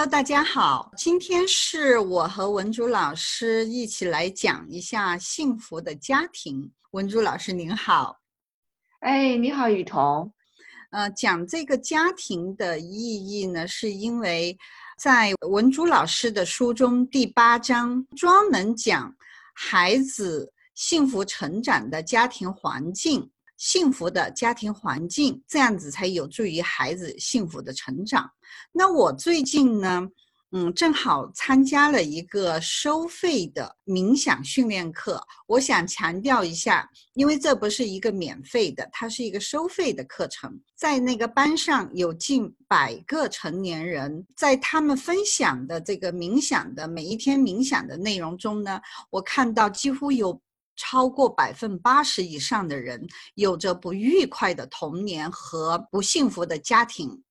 Hello，大家好，今天是我和文竹老师一起来讲一下幸福的家庭。文竹老师您好，哎，你好，雨桐。呃，讲这个家庭的意义呢，是因为在文竹老师的书中第八章专门讲孩子幸福成长的家庭环境。幸福的家庭环境，这样子才有助于孩子幸福的成长。那我最近呢，嗯，正好参加了一个收费的冥想训练课。我想强调一下，因为这不是一个免费的，它是一个收费的课程。在那个班上有近百个成年人，在他们分享的这个冥想的每一天冥想的内容中呢，我看到几乎有。超过百分八十以上的人有着不愉快的童年和不幸福的家庭，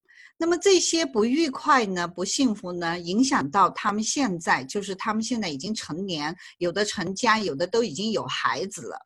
那么这些不愉快呢、不幸福呢，影响到他们现在，就是他们现在已经成年，有的成家，有的都已经有孩子了。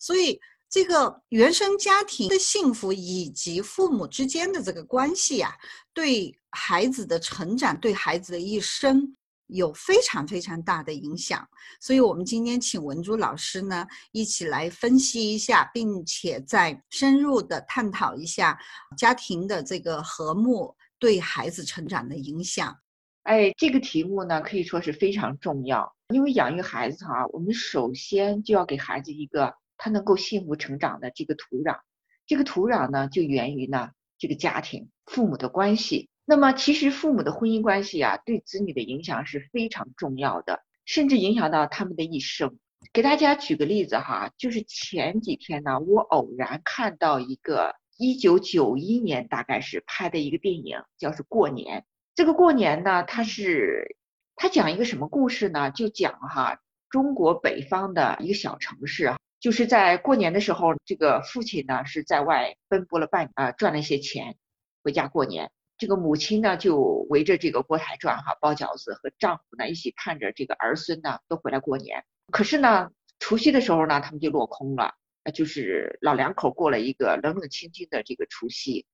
所以，这个原生家庭的幸福以及父母之间的这个关系啊，对孩子的成长，对孩子的一生。有非常非常大的影响，所以我们今天请文珠老师呢一起来分析一下，并且再深入的探讨一下家庭的这个和睦对孩子成长的影响。哎，这个题目呢可以说是非常重要，因为养育孩子哈，我们首先就要给孩子一个他能够幸福成长的这个土壤，这个土壤呢就源于呢这个家庭父母的关系。那么，其实父母的婚姻关系啊，对子女的影响是非常重要的，甚至影响到他们的一生。给大家举个例子哈，就是前几天呢，我偶然看到一个一九九一年大概是拍的一个电影，叫是《过年》。这个过年呢，它是它讲一个什么故事呢？就讲哈，中国北方的一个小城市，就是在过年的时候，这个父亲呢是在外奔波了半啊，赚了一些钱，回家过年。这个母亲呢，就围着这个锅台转哈，包饺子，和丈夫呢一起盼着这个儿孙呢都回来过年。可是呢，除夕的时候呢，他们就落空了，那就是老两口过了一个冷冷清清的这个除夕。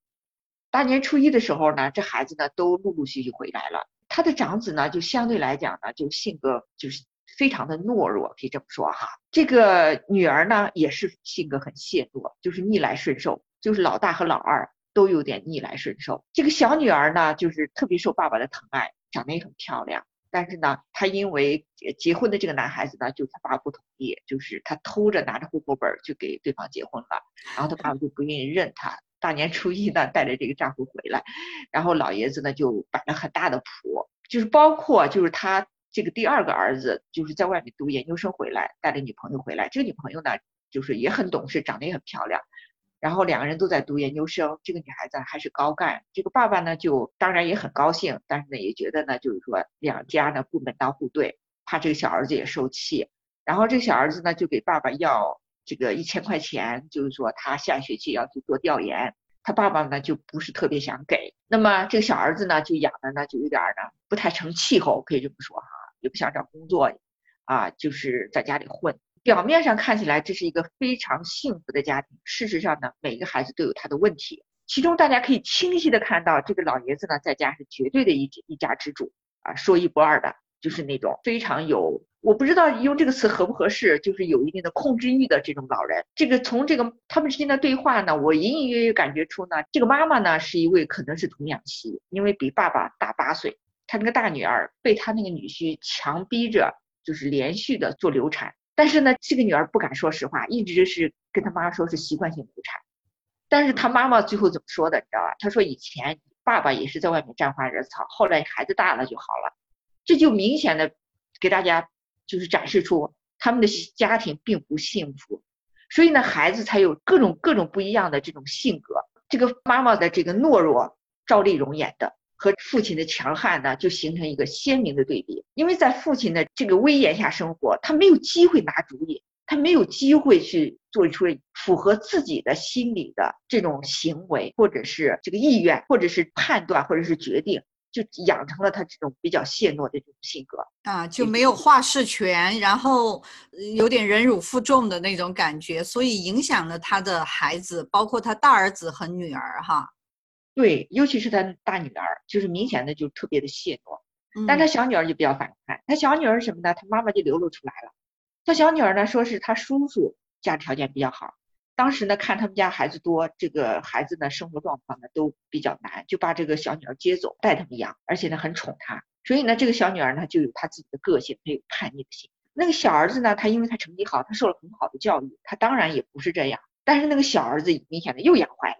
大年初一的时候呢，这孩子呢都陆陆续续回来了。他的长子呢，就相对来讲呢，就性格就是非常的懦弱，可以这么说哈。这个女儿呢，也是性格很怯懦，就是逆来顺受，就是老大和老二。都有点逆来顺受。这个小女儿呢，就是特别受爸爸的疼爱，长得也很漂亮。但是呢，她因为结婚的这个男孩子呢，就他爸不同意，就是她偷着拿着户口本就给对方结婚了。然后她爸爸就不愿意认她。大年初一呢，带着这个丈夫回来，然后老爷子呢就摆了很大的谱，就是包括就是他这个第二个儿子，就是在外面读研究生回来，带着女朋友回来。这个女朋友呢，就是也很懂事，长得也很漂亮。然后两个人都在读研究生，这个女孩子还是高干，这个爸爸呢就当然也很高兴，但是呢也觉得呢就是说两家呢不门当户对，怕这个小儿子也受气，然后这个小儿子呢就给爸爸要这个一千块钱，就是说他下学期要去做调研，他爸爸呢就不是特别想给，那么这个小儿子呢就养的呢就有点呢不太成气候，可以这么说哈，也不想找工作，啊就是在家里混。表面上看起来这是一个非常幸福的家庭，事实上呢，每一个孩子都有他的问题。其中大家可以清晰的看到，这个老爷子呢，在家是绝对的一一家之主啊，说一不二的，就是那种非常有，我不知道用这个词合不合适，就是有一定的控制欲的这种老人。这个从这个他们之间的对话呢，我隐隐约约感觉出呢，这个妈妈呢是一位可能是童养媳，因为比爸爸大八岁，她那个大女儿被她那个女婿强逼着，就是连续的做流产。但是呢，这个女儿不敢说实话，一直是跟她妈说是习惯性流产。但是她妈妈最后怎么说的，你知道吧？她说以前爸爸也是在外面沾花惹草，后来孩子大了就好了。这就明显的给大家就是展示出他们的家庭并不幸福，所以呢，孩子才有各种各种不一样的这种性格。这个妈妈的这个懦弱，赵丽蓉演的。和父亲的强悍呢，就形成一个鲜明的对比。因为在父亲的这个威严下生活，他没有机会拿主意，他没有机会去做出符合自己的心理的这种行为，或者是这个意愿，或者是判断，或者是决定，就养成了他这种比较怯懦的这种性格啊，就没有话事权，然后有点忍辱负重的那种感觉，所以影响了他的孩子，包括他大儿子和女儿哈。对，尤其是他大女儿，就是明显的就特别的怯懦。但他小女儿就比较反叛，他小女儿什么呢？他妈妈就流露出来了。他小女儿呢，说是他叔叔家条件比较好，当时呢看他们家孩子多，这个孩子呢生活状况呢都比较难，就把这个小女儿接走带他们养，而且呢很宠她。所以呢，这个小女儿呢就有她自己的个性，她有叛逆的心。那个小儿子呢，他因为他成绩好，他受了很好的教育，他当然也不是这样。但是那个小儿子明显的又养坏了，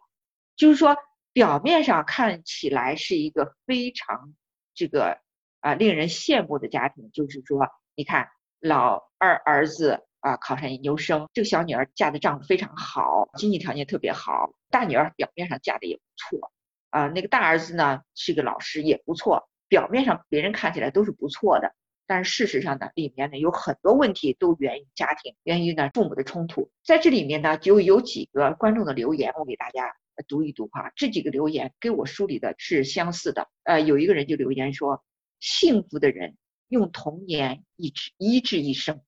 就是说表面上看起来是一个非常这个啊令人羡慕的家庭，就是说你看老二儿子啊考上研究生，这个小女儿嫁的丈夫非常好，经济条件特别好，大女儿表面上嫁的也不错啊，那个大儿子呢是个老师也不错，表面上别人看起来都是不错的。但是事实上呢，里面呢有很多问题都源于家庭，源于呢父母的冲突。在这里面呢，就有几个观众的留言，我给大家读一读哈。这几个留言跟我梳理的是相似的。呃，有一个人就留言说：幸福的人用童年医治医治一生，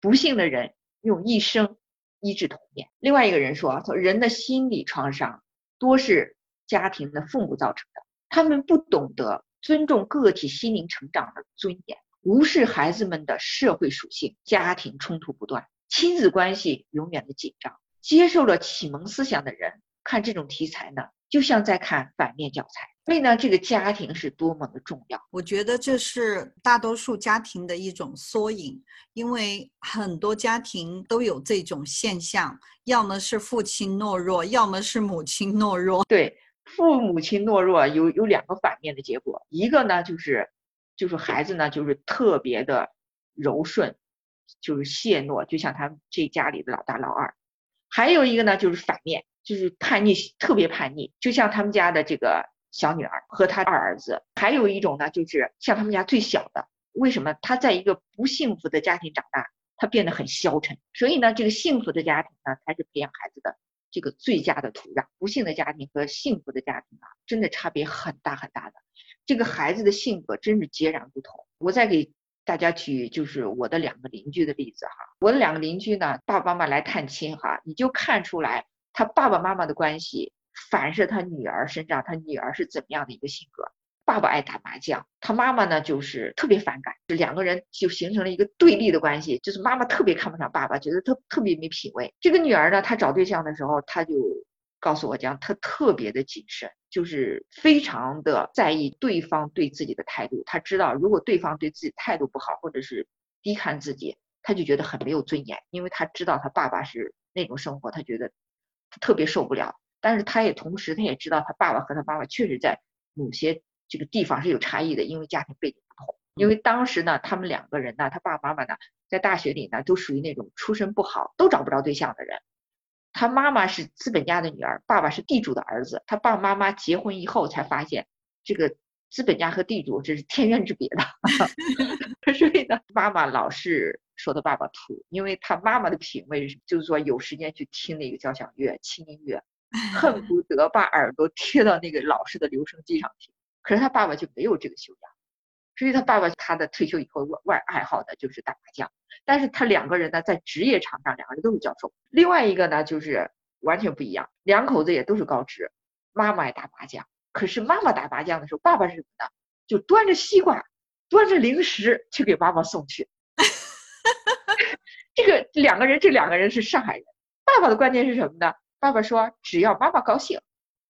不幸的人用一生医治童年。另外一个人说：人的心理创伤多是家庭的父母造成的，他们不懂得尊重个体心灵成长的尊严。无视孩子们的社会属性，家庭冲突不断，亲子关系永远的紧张。接受了启蒙思想的人看这种题材呢，就像在看反面教材。所以呢，这个家庭是多么的重要。我觉得这是大多数家庭的一种缩影，因为很多家庭都有这种现象，要么是父亲懦弱，要么是母亲懦弱。对，父母亲懦弱有有两个反面的结果，一个呢就是。就是孩子呢，就是特别的柔顺，就是怯懦，就像他这家里的老大老二。还有一个呢，就是反面，就是叛逆，特别叛逆，就像他们家的这个小女儿和他二儿子。还有一种呢，就是像他们家最小的，为什么他在一个不幸福的家庭长大，他变得很消沉？所以呢，这个幸福的家庭呢，才是培养孩子的这个最佳的土壤。不幸的家庭和幸福的家庭啊，真的差别很大很大的。这个孩子的性格真是截然不同。我再给大家举就是我的两个邻居的例子哈。我的两个邻居呢，爸爸妈妈来探亲哈，你就看出来他爸爸妈妈的关系反射他女儿身上，他女儿是怎么样的一个性格。爸爸爱打麻将，他妈妈呢就是特别反感，就两个人就形成了一个对立的关系，就是妈妈特别看不上爸爸，觉得他特别没品位。这个女儿呢，她找对象的时候，她就。告诉我讲，她特别的谨慎，就是非常的在意对方对自己的态度。她知道，如果对方对自己态度不好，或者是低看自己，她就觉得很没有尊严。因为她知道她爸爸是那种生活，她觉得特别受不了。但是他也同时，他也知道他爸爸和他妈妈确实在某些这个地方是有差异的，因为家庭背景不同。因为当时呢，他们两个人呢，他爸爸妈妈呢，在大学里呢，都属于那种出身不好，都找不着对象的人。他妈妈是资本家的女儿，爸爸是地主的儿子。他爸爸妈妈结婚以后才发现，这个资本家和地主这是天渊之别的。所以呢，妈妈老是说他爸爸土，因为他妈妈的品味就是说有时间去听那个交响乐、轻音乐，恨不 得把耳朵贴到那个老式的留声机上听。可是他爸爸就没有这个修养。所以他爸爸他的退休以后外外爱好的就是打麻将，但是他两个人呢在职业场上两个人都是教授。另外一个呢就是完全不一样，两口子也都是高职，妈妈爱打麻将，可是妈妈打麻将的时候，爸爸是什么呢？就端着西瓜，端着零食去给妈妈送去。这个两个人，这两个人是上海人。爸爸的观念是什么呢？爸爸说只要妈妈高兴。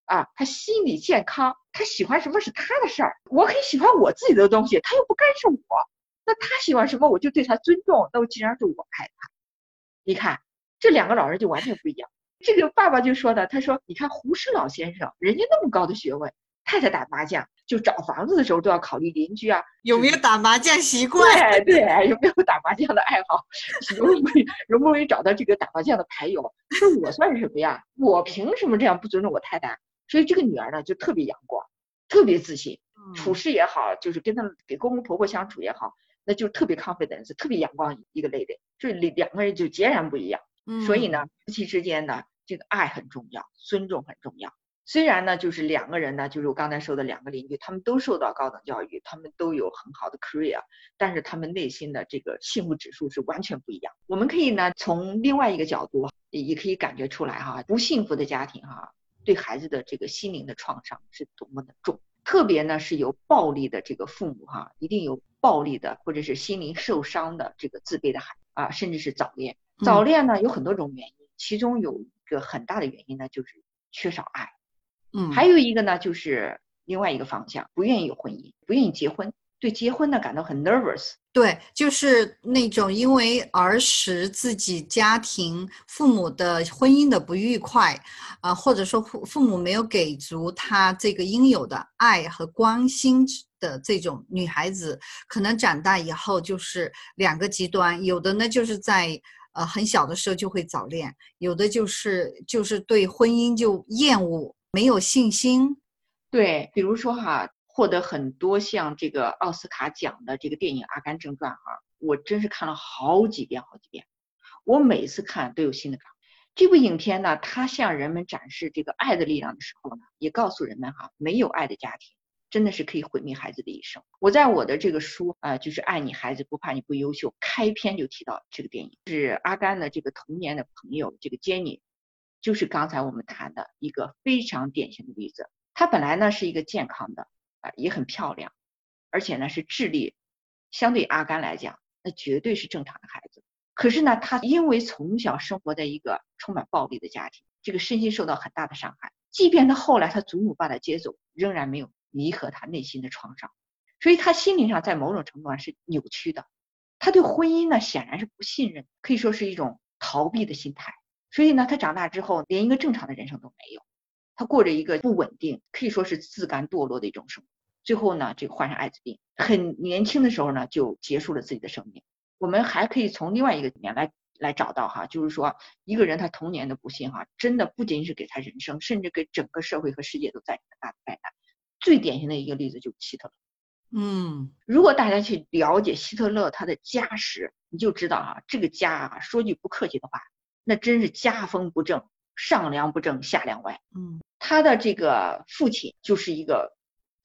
啊，他心理健康，他喜欢什么是他的事儿，我可以喜欢我自己的东西，他又不干涉我。那他喜欢什么，我就对他尊重。那我既然是我爱他，你看这两个老人就完全不一样。这个爸爸就说的，他说：“你看胡适老先生，人家那么高的学问，太太打麻将，就找房子的时候都要考虑邻居啊，有没有打麻将习惯？对对，有没有打麻将的爱好？容不容易容不容易找到这个打麻将的牌友？那我算是什么呀？我凭什么这样不尊重我太太？”所以这个女儿呢，就特别阳光，特别自信，处事也好，就是跟她们给公公婆婆相处也好，那就特别 confidence，特别阳光一个类的。这两两个人就截然不一样。所以呢，夫妻之间呢，这个爱很重要，尊重很重要。虽然呢，就是两个人呢，就是我刚才说的两个邻居，他们都受到高等教育，他们都有很好的 career，但是他们内心的这个幸福指数是完全不一样。我们可以呢，从另外一个角度也可以感觉出来哈，不幸福的家庭哈。对孩子的这个心灵的创伤是多么的重。特别呢是有暴力的这个父母哈，一定有暴力的或者是心灵受伤的这个自卑的孩啊，甚至是早恋。早恋呢有很多种原因，其中有一个很大的原因呢就是缺少爱，嗯，还有一个呢就是另外一个方向，不愿意有婚姻，不愿意结婚，对结婚呢感到很 nervous。对，就是那种因为儿时自己家庭父母的婚姻的不愉快，啊，或者说父父母没有给足他这个应有的爱和关心的这种女孩子，可能长大以后就是两个极端，有的呢就是在呃很小的时候就会早恋，有的就是就是对婚姻就厌恶，没有信心。对，比如说哈。获得很多像这个奥斯卡奖的这个电影《阿甘正传》哈，我真是看了好几遍好几遍，我每次看都有新的感。这部影片呢，它向人们展示这个爱的力量的时候呢，也告诉人们哈，没有爱的家庭真的是可以毁灭孩子的一生。我在我的这个书啊，就是《爱你孩子不怕你不优秀》开篇就提到这个电影，是阿甘的这个童年的朋友这个杰尼就是刚才我们谈的一个非常典型的例子。他本来呢是一个健康的。啊，也很漂亮，而且呢是智力相对阿甘来讲，那绝对是正常的孩子。可是呢，他因为从小生活在一个充满暴力的家庭，这个身心受到很大的伤害。即便他后来他祖母把他接走，仍然没有弥合他内心的创伤，所以他心灵上在某种程度上是扭曲的。他对婚姻呢显然是不信任，可以说是一种逃避的心态。所以呢，他长大之后连一个正常的人生都没有。他过着一个不稳定，可以说是自甘堕落的一种生活。最后呢，这个患上艾滋病，很年轻的时候呢，就结束了自己的生命。我们还可以从另外一个里面来来找到哈，就是说一个人他童年的不幸哈，真的不仅仅是给他人生，甚至给整个社会和世界都带来很大的灾难。最典型的一个例子就是希特勒。嗯，如果大家去了解希特勒他的家史，你就知道啊，这个家啊，说句不客气的话，那真是家风不正，上梁不正下梁歪。嗯。他的这个父亲就是一个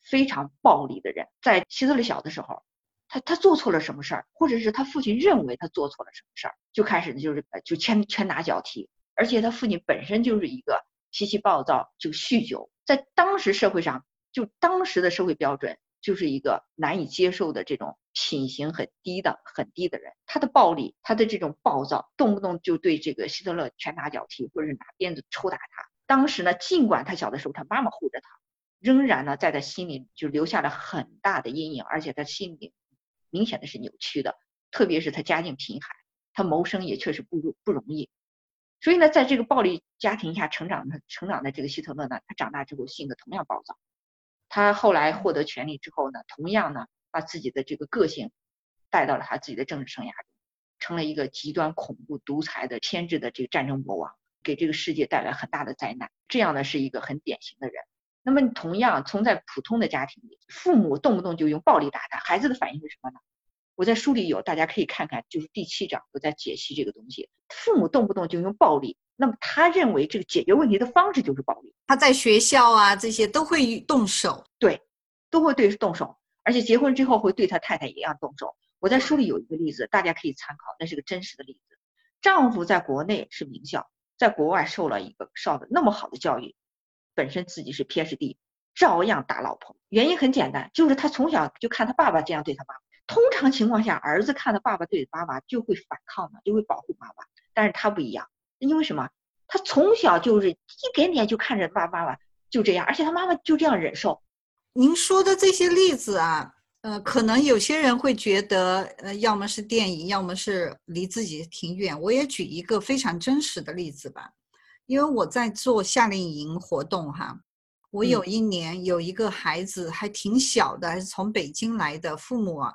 非常暴力的人，在希特勒小的时候，他他做错了什么事儿，或者是他父亲认为他做错了什么事儿，就开始就是就拳拳打脚踢，而且他父亲本身就是一个脾气暴躁，就酗酒，在当时社会上，就当时的社会标准，就是一个难以接受的这种品行很低的很低的人，他的暴力，他的这种暴躁，动不动就对这个希特勒拳打脚踢，或者是拿鞭子抽打他。当时呢，尽管他小的时候他妈妈护着他，仍然呢在他心里就留下了很大的阴影，而且他心里明显的是扭曲的。特别是他家境贫寒，他谋生也确实不不容易。所以呢，在这个暴力家庭下成长的成长的这个希特勒呢，他长大之后性格同样暴躁。他后来获得权力之后呢，同样呢把自己的这个个性带到了他自己的政治生涯中，成了一个极端恐怖、独裁的偏执的这个战争魔王。给这个世界带来很大的灾难，这样呢是一个很典型的人。那么同样，从在普通的家庭里，父母动不动就用暴力打他，孩子的反应是什么呢？我在书里有，大家可以看看，就是第七章我在解析这个东西。父母动不动就用暴力，那么他认为这个解决问题的方式就是暴力。他在学校啊这些都会动手，对，都会对动手，而且结婚之后会对他太太一样动手。我在书里有一个例子，大家可以参考，那是个真实的例子。丈夫在国内是名校。在国外受了一个受的那么好的教育，本身自己是 PhD，照样打老婆。原因很简单，就是他从小就看他爸爸这样对他妈妈。通常情况下，儿子看到爸爸对妈妈就会反抗的，就会保护妈妈。但是他不一样，因为什么？他从小就是一点点就看着爸爸妈妈就这样，而且他妈妈就这样忍受。您说的这些例子啊。呃，可能有些人会觉得，呃，要么是电影，要么是离自己挺远。我也举一个非常真实的例子吧，因为我在做夏令营活动哈，我有一年有一个孩子还挺小的，还是从北京来的，父母啊，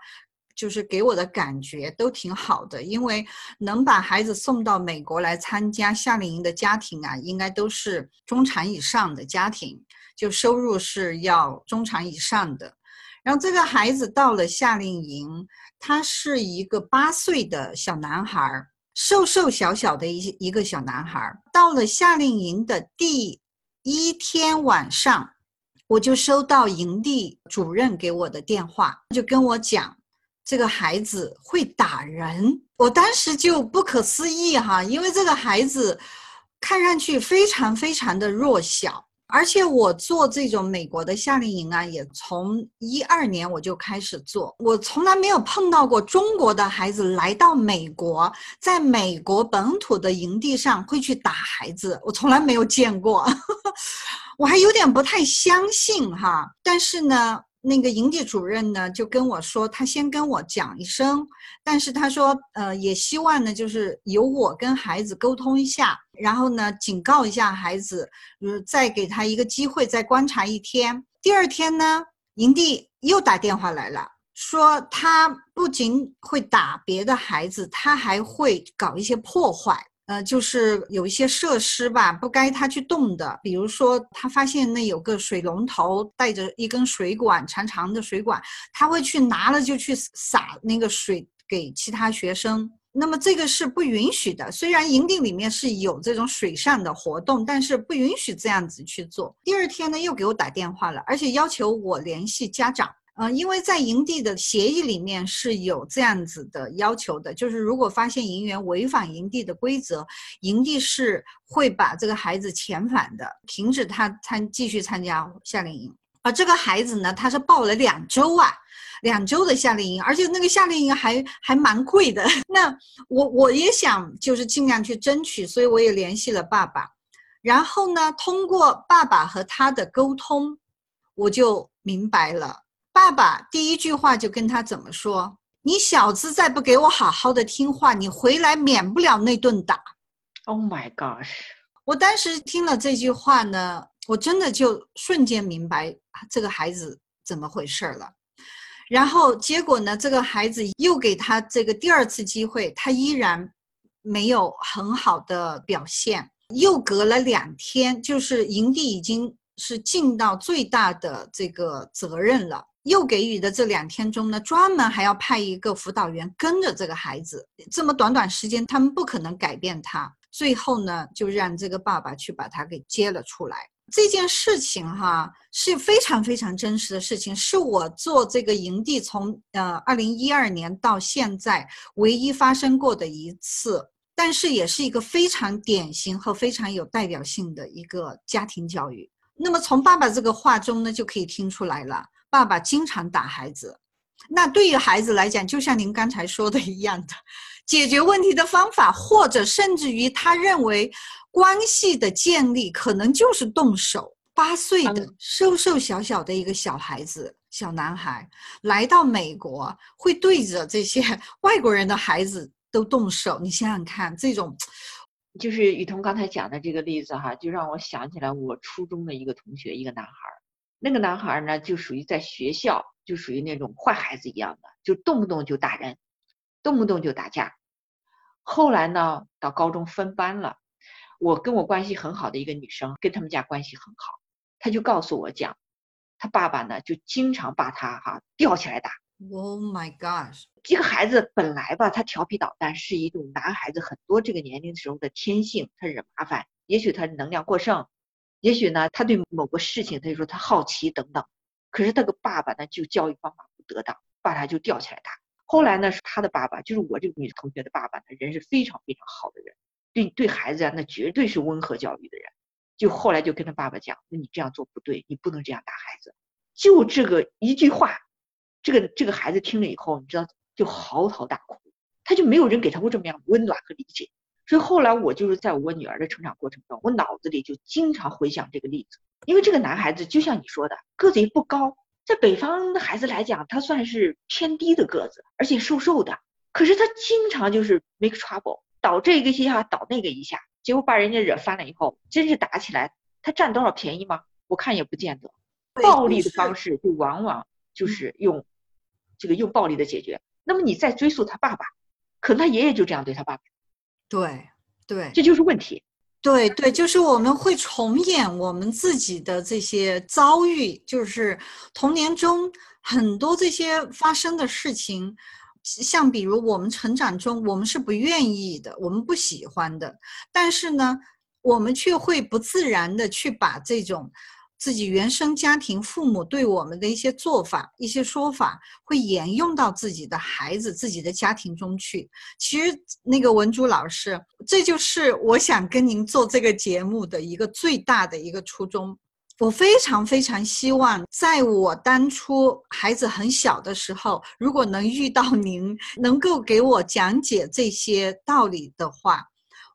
就是给我的感觉都挺好的，因为能把孩子送到美国来参加夏令营的家庭啊，应该都是中产以上的家庭，就收入是要中产以上的。然后这个孩子到了夏令营，他是一个八岁的小男孩，瘦瘦小小的一一个小男孩。到了夏令营的第一天晚上，我就收到营地主任给我的电话，就跟我讲，这个孩子会打人。我当时就不可思议哈，因为这个孩子看上去非常非常的弱小。而且我做这种美国的夏令营啊，也从一二年我就开始做。我从来没有碰到过中国的孩子来到美国，在美国本土的营地上会去打孩子，我从来没有见过。我还有点不太相信哈。但是呢。那个营地主任呢，就跟我说，他先跟我讲一声，但是他说，呃，也希望呢，就是由我跟孩子沟通一下，然后呢，警告一下孩子，呃，再给他一个机会，再观察一天。第二天呢，营地又打电话来了，说他不仅会打别的孩子，他还会搞一些破坏。呃，就是有一些设施吧，不该他去动的，比如说他发现那有个水龙头带着一根水管，长长的水管，他会去拿了就去洒那个水给其他学生，那么这个是不允许的。虽然营地里面是有这种水上的活动，但是不允许这样子去做。第二天呢，又给我打电话了，而且要求我联系家长。嗯，因为在营地的协议里面是有这样子的要求的，就是如果发现营员违反营地的规则，营地是会把这个孩子遣返的，停止他参继续参加夏令营。而这个孩子呢，他是报了两周啊，两周的夏令营，而且那个夏令营还还蛮贵的。那我我也想就是尽量去争取，所以我也联系了爸爸，然后呢，通过爸爸和他的沟通，我就明白了。爸爸第一句话就跟他怎么说：“你小子再不给我好好的听话，你回来免不了那顿打。”Oh my gosh！我当时听了这句话呢，我真的就瞬间明白这个孩子怎么回事了。然后结果呢，这个孩子又给他这个第二次机会，他依然没有很好的表现。又隔了两天，就是营地已经是尽到最大的这个责任了。又给予的这两天中呢，专门还要派一个辅导员跟着这个孩子。这么短短时间，他们不可能改变他。最后呢，就让这个爸爸去把他给接了出来。这件事情哈是非常非常真实的事情，是我做这个营地从呃二零一二年到现在唯一发生过的一次，但是也是一个非常典型和非常有代表性的一个家庭教育。那么从爸爸这个话中呢，就可以听出来了。爸爸经常打孩子，那对于孩子来讲，就像您刚才说的一样的，解决问题的方法，或者甚至于他认为关系的建立可能就是动手。八岁的瘦瘦小小的一个小孩子，小男孩来到美国，会对着这些 外国人的孩子都动手。你想想看，这种就是雨桐刚才讲的这个例子哈，就让我想起来我初中的一个同学，一个男孩。那个男孩呢，就属于在学校就属于那种坏孩子一样的，就动不动就打人，动不动就打架。后来呢，到高中分班了，我跟我关系很好的一个女生，跟他们家关系很好，她就告诉我讲，他爸爸呢就经常把他哈吊起来打。Oh my gosh！这个孩子本来吧，他调皮捣蛋是一种男孩子很多这个年龄时候的天性，他惹麻烦，也许他能量过剩。也许呢，他对某个事情，他就说他好奇等等，可是他个爸爸呢，就教育方法不得当，把他就吊起来打。后来呢，是他的爸爸，就是我这个女同学的爸爸呢，人是非常非常好的人，对对孩子啊，那绝对是温和教育的人。就后来就跟他爸爸讲，那你这样做不对，你不能这样打孩子。就这个一句话，这个这个孩子听了以后，你知道就嚎啕大哭，他就没有人给他过这么样温暖和理解。所以后来我就是在我女儿的成长过程中，我脑子里就经常回想这个例子，因为这个男孩子就像你说的，个子也不高，在北方的孩子来讲，他算是偏低的个子，而且瘦瘦的。可是他经常就是 make trouble，倒这个一下，倒那个一下，结果把人家惹翻了以后，真是打起来，他占多少便宜吗？我看也不见得。暴力的方式就往往就是用这个用暴力的解决。那么你再追溯他爸爸，可能他爷爷就这样对他爸爸。对，对，这就是问题。对对，就是我们会重演我们自己的这些遭遇，就是童年中很多这些发生的事情，像比如我们成长中，我们是不愿意的，我们不喜欢的，但是呢，我们却会不自然的去把这种。自己原生家庭父母对我们的一些做法、一些说法，会沿用到自己的孩子、自己的家庭中去。其实，那个文珠老师，这就是我想跟您做这个节目的一个最大的一个初衷。我非常非常希望，在我当初孩子很小的时候，如果能遇到您，能够给我讲解这些道理的话，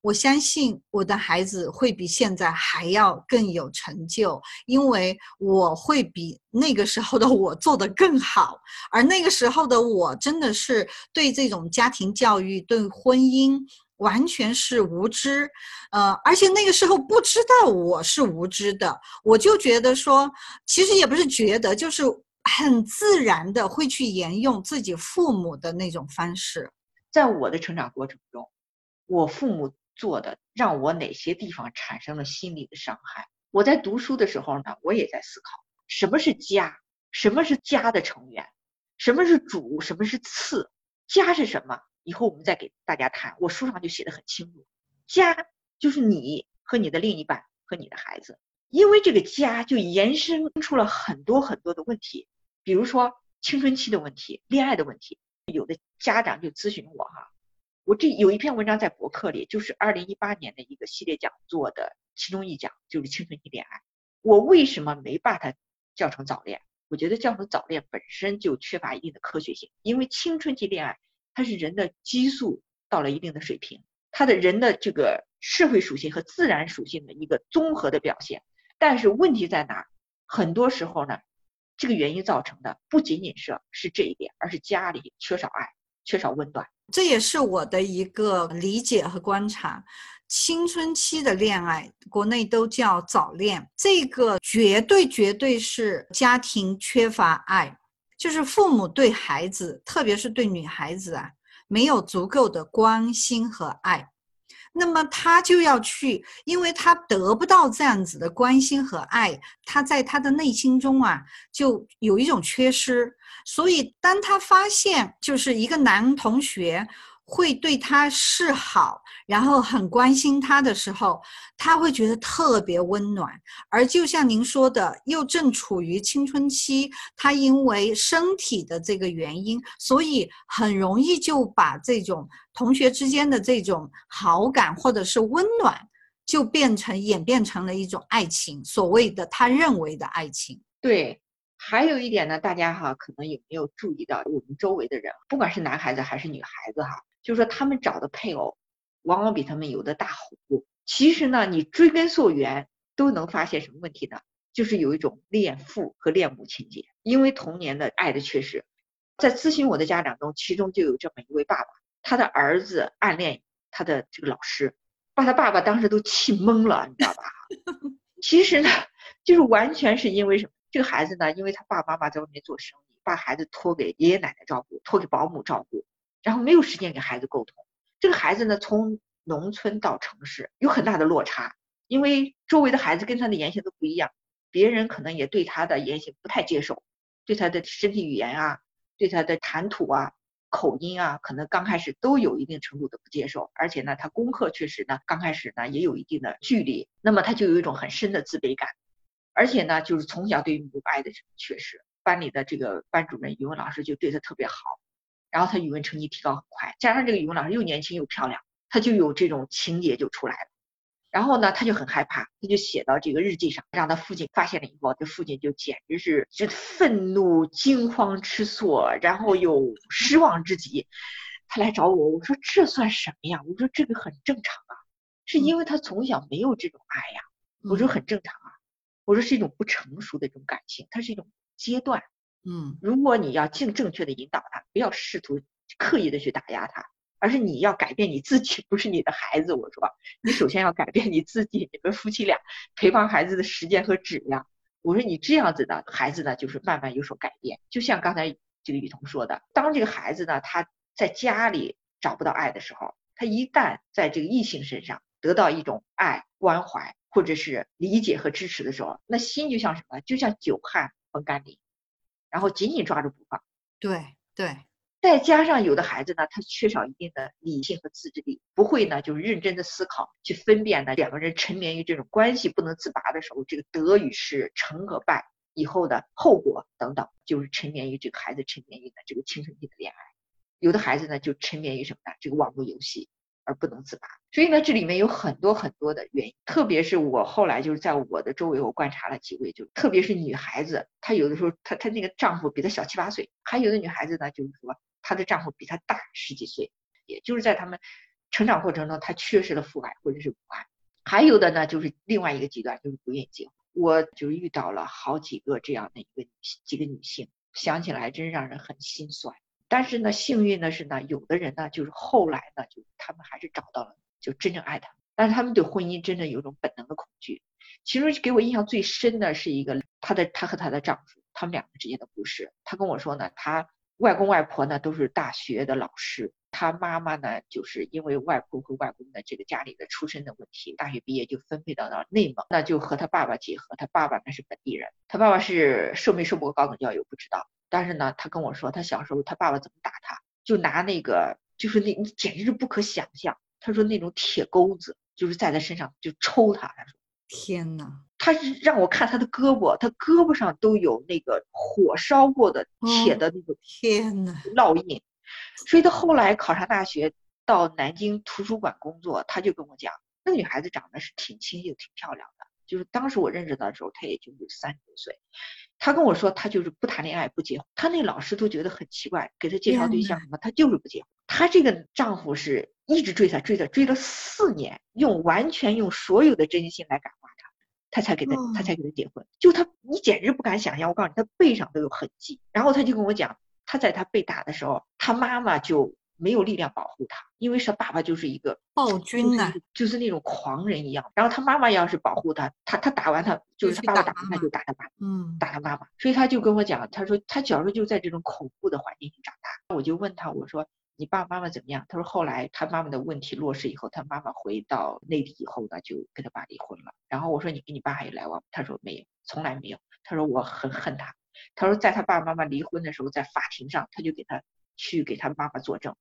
我相信我的孩子会比现在还要更有成就，因为我会比那个时候的我做得更好。而那个时候的我，真的是对这种家庭教育、对婚姻。完全是无知，呃，而且那个时候不知道我是无知的，我就觉得说，其实也不是觉得，就是很自然的会去沿用自己父母的那种方式。在我的成长过程中，我父母做的让我哪些地方产生了心理的伤害？我在读书的时候呢，我也在思考什么是家，什么是家的成员，什么是主，什么是次，家是什么？以后我们再给大家谈，我书上就写的很清楚，家就是你和你的另一半和你的孩子，因为这个家就延伸出了很多很多的问题，比如说青春期的问题、恋爱的问题，有的家长就咨询我哈，我这有一篇文章在博客里，就是二零一八年的一个系列讲座的其中一讲，就是青春期恋爱，我为什么没把它叫成早恋？我觉得叫成早恋本身就缺乏一定的科学性，因为青春期恋爱。它是人的激素到了一定的水平，它的人的这个社会属性和自然属性的一个综合的表现。但是问题在哪？很多时候呢，这个原因造成的不仅仅是是这一点，而是家里缺少爱，缺少温暖。这也是我的一个理解和观察。青春期的恋爱，国内都叫早恋，这个绝对绝对是家庭缺乏爱。就是父母对孩子，特别是对女孩子啊，没有足够的关心和爱，那么他就要去，因为他得不到这样子的关心和爱，他在他的内心中啊，就有一种缺失。所以当他发现，就是一个男同学。会对他示好，然后很关心他的时候，他会觉得特别温暖。而就像您说的，又正处于青春期，他因为身体的这个原因，所以很容易就把这种同学之间的这种好感或者是温暖，就变成演变成了一种爱情，所谓的他认为的爱情。对，还有一点呢，大家哈可能有没有注意到，我们周围的人，不管是男孩子还是女孩子哈。就是说，他们找的配偶往往比他们有的大好多。其实呢，你追根溯源都能发现什么问题呢？就是有一种恋父和恋母情节，因为童年的爱的缺失。在咨询我的家长中，其中就有这么一位爸爸，他的儿子暗恋他的这个老师，把他爸爸当时都气懵了，你知道吧？其实呢，就是完全是因为什么？这个孩子呢，因为他爸爸妈妈在外面做生意，把孩子托给爷爷奶奶照顾，托给保姆照顾。然后没有时间给孩子沟通，这个孩子呢，从农村到城市有很大的落差，因为周围的孩子跟他的言行都不一样，别人可能也对他的言行不太接受，对他的身体语言啊，对他的谈吐啊、口音啊，可能刚开始都有一定程度的不接受，而且呢，他功课确实呢，刚开始呢也有一定的距离，那么他就有一种很深的自卑感，而且呢，就是从小对母爱的缺失，班里的这个班主任语文老师就对他特别好。然后他语文成绩提高很快，加上这个语文老师又年轻又漂亮，他就有这种情节就出来了。然后呢，他就很害怕，他就写到这个日记上，让他父亲发现了以后，这父亲就简直是就愤怒、惊慌失措，然后又失望至极。他来找我，我说这算什么呀？我说这个很正常啊，是因为他从小没有这种爱呀。我说很正常啊，我说是一种不成熟的一种感情，它是一种阶段。嗯，如果你要正正确的引导他，不要试图刻意的去打压他，而是你要改变你自己，不是你的孩子。我说，你首先要改变你自己，你们夫妻俩陪伴孩子的时间和质量。我说你这样子的孩子呢，就是慢慢有所改变。就像刚才这个雨桐说的，当这个孩子呢，他在家里找不到爱的时候，他一旦在这个异性身上得到一种爱、关怀或者是理解和支持的时候，那心就像什么？就像久旱逢甘霖。然后紧紧抓住不放，对对，再加上有的孩子呢，他缺少一定的理性和自制力，不会呢就是认真的思考，去分辨呢两个人沉湎于这种关系不能自拔的时候，这个得与失、成和败以后的后果等等，就是沉湎于这个孩子沉湎于的这个青春期的恋爱。有的孩子呢就沉湎于什么呢？这个网络游戏，而不能自拔。所以呢，这里面有很多很多的原因，特别是我后来就是在我的周围，我观察了几位，就特别是女孩子，她有的时候她她那个丈夫比她小七八岁，还有的女孩子呢，就是说她的丈夫比她大十几岁，也就是在他们成长过程中，她缺失了父爱或者是母爱。还有的呢，就是另外一个极端，就是不愿意结婚。我就遇到了好几个这样的一个几个女性，想起来真让人很心酸。但是呢，幸运的是呢，有的人呢，就是后来呢，就他们还是找到了。就真正爱他，但是他们对婚姻真的有一种本能的恐惧。其中给我印象最深的是一个，她的她和她的丈夫，他们两个之间的故事。她跟我说呢，她外公外婆呢都是大学的老师，她妈妈呢就是因为外婆和外公的这个家里的出身的问题，大学毕业就分配到了内蒙，那就和她爸爸结合。她爸爸呢是本地人，她爸爸是受没受过高等教育不知道，但是呢，他跟我说他小时候他爸爸怎么打他，就拿那个就是那你简直是不可想象。他说那种铁钩子就是在他身上就抽他。他说天呐，他是让我看他的胳膊，他胳膊上都有那个火烧过的铁的那个天呐烙印。所以他后来考上大学，到南京图书馆工作，他就跟我讲，那个女孩子长得是挺清秀、挺漂亮的。就是当时我认识她的时候，她也就是三十多岁。他跟我说，他就是不谈恋爱、不结婚。他那老师都觉得很奇怪，给他介绍对象什么，他就是不结婚。她这个丈夫是一直追她，追她，追了四年，用完全用所有的真心来感化她，他才给她，他才给她结婚。就他，你简直不敢想象。我告诉你，他背上都有痕迹。然后他就跟我讲，他在他被打的时候，他妈妈就。没有力量保护他，因为是爸爸就是一个暴君呐，就是那种狂人一样。然后他妈妈要是保护他，他他打完他就是他爸爸打完他就打他爸，嗯，打他妈妈。所以他就跟我讲，他说他小时候就在这种恐怖的环境里长大。我就问他，我说你爸爸妈妈怎么样？他说后来他妈妈的问题落实以后，他妈妈回到内地以后呢，就跟他爸离婚了。然后我说你跟你爸还有来往？他说没有，从来没有。他说我很恨他。他说在他爸爸妈妈离婚的时候，在法庭上他就给他去给他妈妈作证。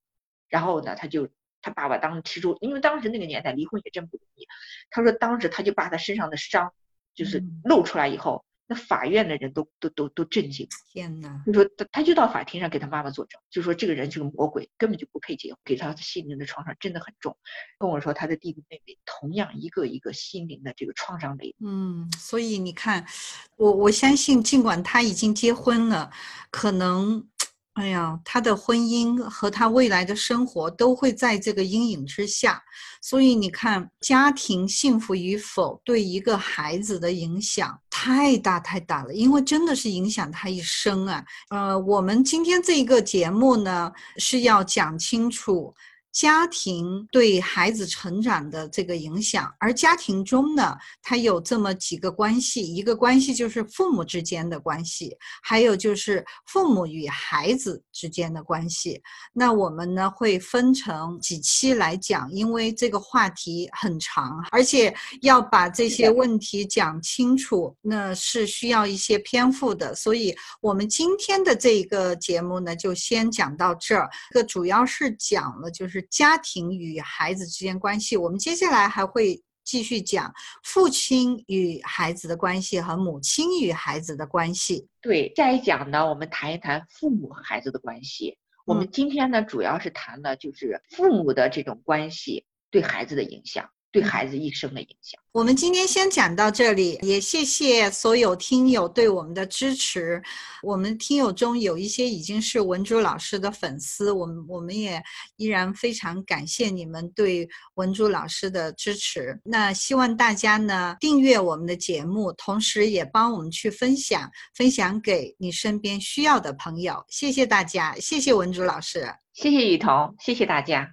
然后呢，他就他爸爸当时提出，因为当时那个年代离婚也真不容易。他说当时他就把他身上的伤，就是露出来以后，那法院的人都都都都震惊。天呐，就说他他就到法庭上给他妈妈作证，就说这个人是个魔鬼，根本就不配结婚，给他心灵的创伤真的很重。跟我说他的弟弟妹妹同样一个一个心灵的这个创伤累。嗯，所以你看，我我相信，尽管他已经结婚了，可能。哎呀，他的婚姻和他未来的生活都会在这个阴影之下，所以你看，家庭幸福与否对一个孩子的影响太大太大了，因为真的是影响他一生啊。呃，我们今天这一个节目呢，是要讲清楚。家庭对孩子成长的这个影响，而家庭中呢，它有这么几个关系，一个关系就是父母之间的关系，还有就是父母与孩子之间的关系。那我们呢会分成几期来讲，因为这个话题很长，而且要把这些问题讲清楚，那是需要一些篇幅的。所以，我们今天的这一个节目呢，就先讲到这儿。这个主要是讲了就是。家庭与孩子之间关系，我们接下来还会继续讲父亲与孩子的关系和母亲与孩子的关系。对，下一讲呢，我们谈一谈父母和孩子的关系。我们今天呢，主要是谈的就是父母的这种关系对孩子的影响。对孩子一生的影响。我们今天先讲到这里，也谢谢所有听友对我们的支持。我们听友中有一些已经是文珠老师的粉丝，我们我们也依然非常感谢你们对文珠老师的支持。那希望大家呢订阅我们的节目，同时也帮我们去分享，分享给你身边需要的朋友。谢谢大家，谢谢文珠老师，谢谢雨桐，谢谢大家。